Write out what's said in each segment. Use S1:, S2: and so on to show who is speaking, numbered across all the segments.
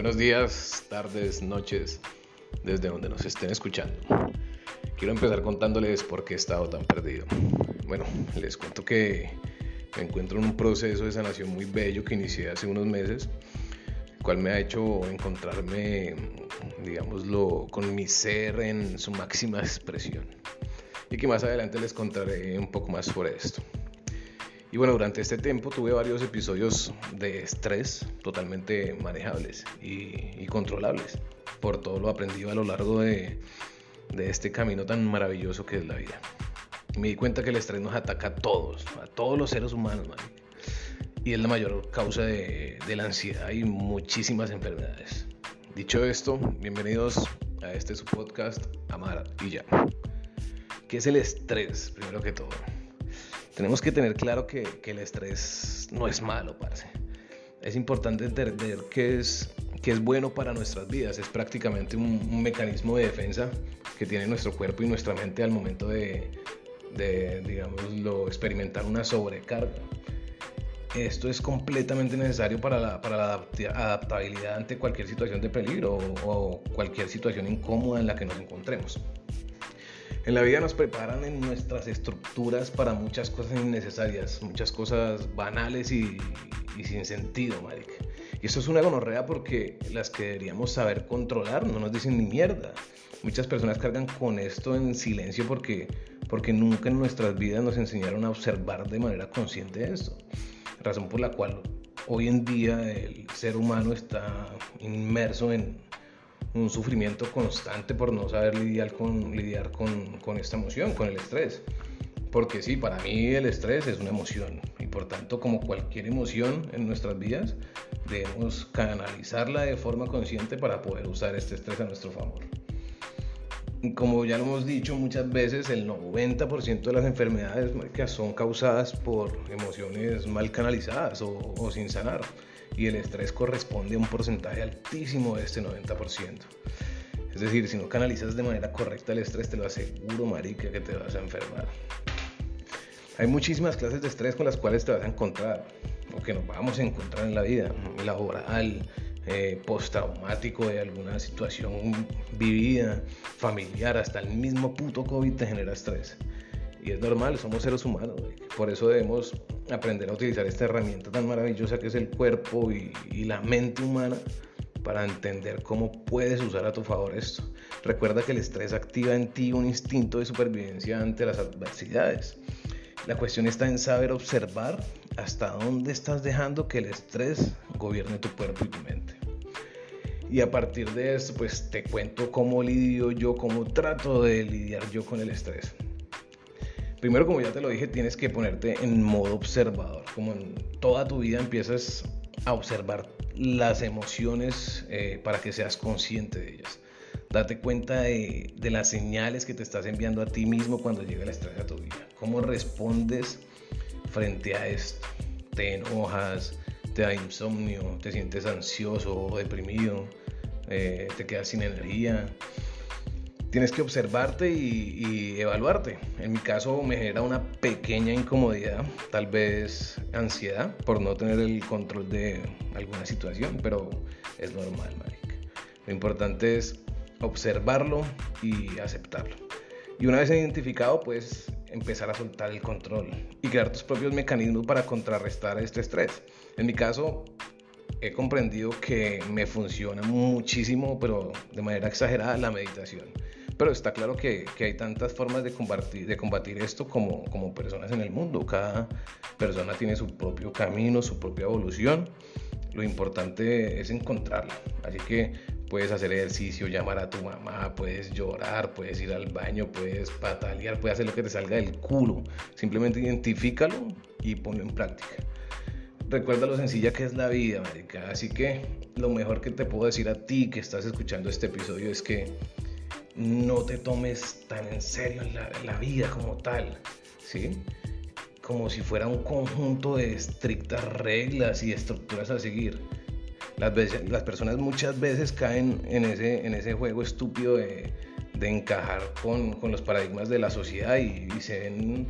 S1: Buenos días, tardes, noches, desde donde nos estén escuchando. Quiero empezar contándoles por qué he estado tan perdido. Bueno, les cuento que me encuentro en un proceso de sanación muy bello que inicié hace unos meses, el cual me ha hecho encontrarme, digámoslo, con mi ser en su máxima expresión. Y que más adelante les contaré un poco más sobre esto. Y bueno, durante este tiempo tuve varios episodios de estrés totalmente manejables y, controlables por todo lo aprendido a lo largo de, este camino tan maravilloso que es la vida. me di cuenta que el estrés nos ataca a todos, a todos los seres humanos, y es la mayor causa de, de la ansiedad y muchísimas enfermedades. Dicho esto, bienvenidos a este su podcast Amar y Ya. ¿Qué es el estrés, primero que todo? Tenemos que tener claro que, el estrés no es malo, parce. Es importante entender que es, que es bueno para nuestras vidas. Es prácticamente un, mecanismo de defensa que tiene nuestro cuerpo y nuestra mente al momento de, de digamos, experimentar una sobrecarga. Esto es completamente necesario para la, para la adaptabilidad ante cualquier situación de peligro o cualquier situación incómoda en la que nos encontremos. En la vida nos preparan en nuestras estructuras para muchas cosas innecesarias, muchas cosas banales y, sin sentido, marica. Y eso es una gonorrea porque las que deberíamos saber controlar no nos dicen ni mierda. Muchas personas cargan con esto en silencio porque, porque nunca en nuestras vidas nos enseñaron a observar de manera consciente esto. Razón por la cual hoy en día el ser humano está inmerso en, un sufrimiento constante por no saber lidiar con, lidiar con, con esta emoción, con el estrés. Porque sí, para mí el estrés es una emoción y por tanto como cualquier emoción en nuestras vidas debemos canalizarla de forma consciente para poder usar este estrés a nuestro favor. Como ya lo hemos dicho muchas veces, el 90% de las enfermedades son causadas por emociones mal canalizadas o, o sin sanar y el estrés corresponde a un porcentaje altísimo de este 90%. Es decir, si no canalizas de manera correcta el estrés, te lo aseguro, marica, que te vas a enfermar. Hay muchísimas clases de estrés con las cuales te vas a encontrar, o que nos vamos a encontrar en la vida, laboral, eh, postraumático de alguna situación vivida, familiar, hasta el mismo puto COVID te genera estrés. Y es normal, somos seres humanos. Por eso debemos aprender a utilizar esta herramienta tan maravillosa que es el cuerpo y, la mente humana para entender cómo puedes usar a tu favor esto. Recuerda que el estrés activa en ti un instinto de supervivencia ante las adversidades. La cuestión está en saber observar hasta dónde estás dejando que el estrés gobierne tu cuerpo y tu mente. Y a partir de esto, pues te cuento cómo lidio yo, cómo trato de lidiar yo con el estrés. Primero, como ya te lo dije, tienes que ponerte en modo observador. Como en toda tu vida empiezas a observar las emociones eh, para que seas consciente de ellas. Date cuenta de, de, las señales que te estás enviando a ti mismo cuando llega el estrés a tu vida. ¿Cómo respondes frente a esto? ¿Te enojas? ¿Te da insomnio? ¿Te sientes ansioso o deprimido? Eh, ¿Te quedas sin energía? tienes que observarte y, evaluarte. En mi caso me genera una pequeña incomodidad, tal vez ansiedad por no tener el control de alguna situación, pero es normal, marica. Lo importante es observarlo y aceptarlo. Y una vez identificado, pues empezar a soltar el control y crear tus propios mecanismos para contrarrestar este estrés. En mi caso, he comprendido que me funciona muchísimo, pero de manera exagerada, la meditación pero está claro que, que hay tantas formas de combatir, de combatir esto como, como personas en el mundo. Cada persona tiene su propio camino, su propia evolución. Lo importante es encontrarla. Así que puedes hacer ejercicio, llamar a tu mamá, puedes llorar, puedes ir al baño, puedes patalear, puedes hacer lo que te salga del culo. Simplemente identifícalo y ponlo en práctica. Recuerda lo sencilla que es la vida, marica. Así que lo mejor que te puedo decir a ti que estás escuchando este episodio es que no te tomes tan en serio la, vida como tal, ¿sí? Como si fuera un conjunto de estrictas reglas y estructuras a seguir. Las, personas muchas veces caen en ese, en ese juego estúpido de, encajar con, los paradigmas de la sociedad y, ven,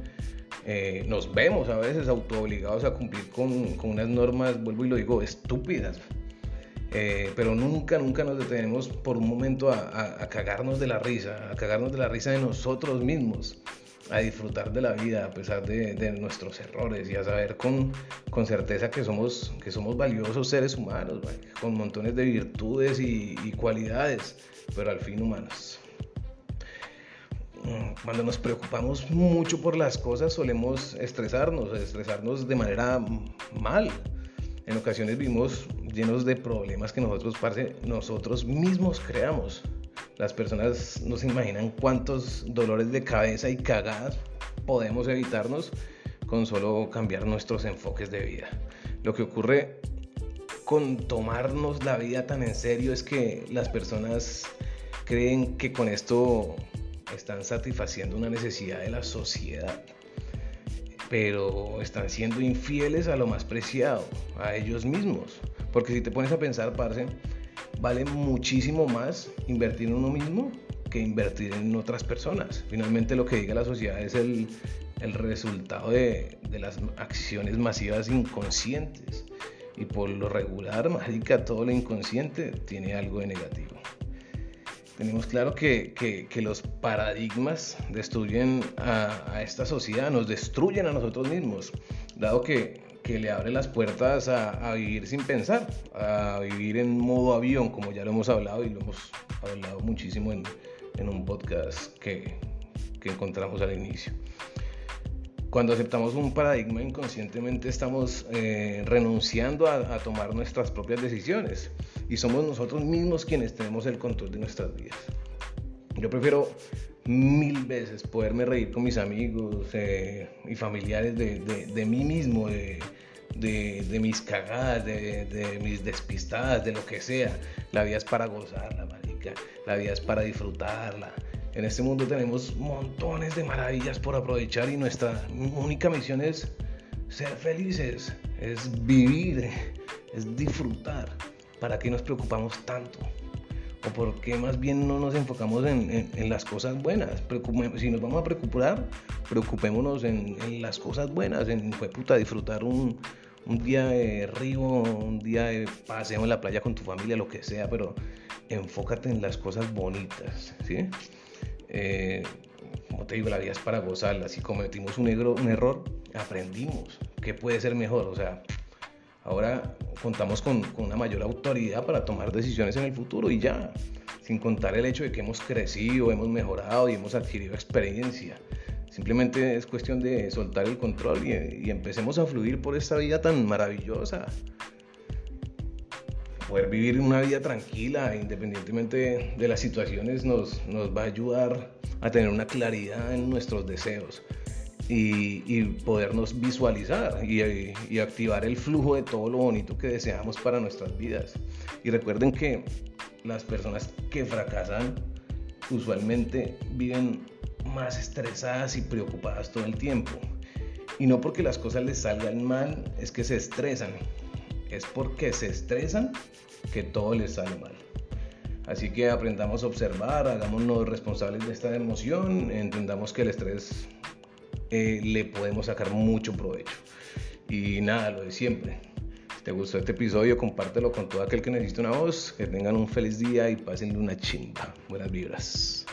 S1: eh, nos vemos a veces autoobligados a cumplir con, con unas normas, vuelvo y lo digo, estúpidas. Eh, pero nunca, nunca nos detenemos por un momento a, cagarnos de la risa, a cagarnos de la risa de nosotros mismos, a disfrutar de la vida a pesar de, nuestros errores y a saber con, con, certeza que somos, que somos valiosos seres humanos, con montones de virtudes y, y cualidades, pero al fin humanos. Cuando nos preocupamos mucho por las cosas solemos estresarnos, estresarnos de manera mal. En ocasiones vivimos llenos de problemas que nosotros, nosotros mismos creamos. Las personas no se imaginan cuántos dolores de cabeza y cagadas podemos evitarnos con solo cambiar nuestros enfoques de vida. Lo que ocurre con tomarnos la vida tan en serio es que las personas creen que con esto están satisfaciendo una necesidad de la sociedad, pero están siendo infieles a lo más preciado, a ellos mismos. Porque si te pones a pensar, parce, vale muchísimo más invertir en uno mismo que invertir en otras personas. Finalmente lo que diga la sociedad es el, el resultado de, de, las acciones masivas inconscientes. Y por lo regular, mágica, todo lo inconsciente tiene algo de negativo. Tenemos claro que, que, los paradigmas destruyen a, a, esta sociedad, nos destruyen a nosotros mismos, dado que, que le abre las puertas a, a, vivir sin pensar, a vivir en modo avión, como ya lo hemos hablado y lo hemos hablado muchísimo en, en un podcast que, que encontramos al inicio. Cuando aceptamos un paradigma inconscientemente estamos eh, renunciando a, tomar nuestras propias decisiones y somos nosotros mismos quienes tenemos el control de nuestras vidas. Yo prefiero mil veces poderme reír con mis amigos eh, y familiares de, de, mí mismo, de, de, mis cagadas, de, mis despistadas, de lo que sea. La vida es para gozarla, marica. La vida es para disfrutarla. En este mundo tenemos montones de maravillas por aprovechar y nuestra única misión es ser felices, es vivir, es disfrutar. ¿Para qué nos preocupamos tanto? ¿O por qué más bien no nos enfocamos en, las cosas buenas? Si nos vamos a preocupar, preocupémonos en, las cosas buenas, en puta, disfrutar un, un día de río, un día de paseo en la playa con tu familia, lo que sea, pero enfócate en las cosas bonitas, ¿sí? Eh, como te digo, la vida es para gozarla. Si cometimos un, un error, aprendimos. ¿Qué puede ser mejor? O sea, ahora contamos con, con, una mayor autoridad para tomar decisiones en el futuro y ya, sin contar el hecho de que hemos crecido, hemos mejorado y hemos adquirido experiencia. Simplemente es cuestión de soltar el control y, y empecemos a fluir por esta vida tan maravillosa poder vivir una vida tranquila, independientemente de las situaciones, nos, nos va a ayudar a tener una claridad en nuestros deseos y, y podernos visualizar y, y, activar el flujo de todo lo bonito que deseamos para nuestras vidas. Y recuerden que las personas que fracasan usualmente viven más estresadas y preocupadas todo el tiempo. Y no porque las cosas les salgan mal, es que se estresan, es porque se estresan que todo les sale mal. Así que aprendamos a observar, hagámonos responsables de esta emoción, entendamos que el estrés eh, le podemos sacar mucho provecho. Y nada, lo de siempre. Si te gustó este episodio, compártelo con todo aquel que necesite una voz. Que tengan un feliz día y pasen una chimba. Buenas vibras.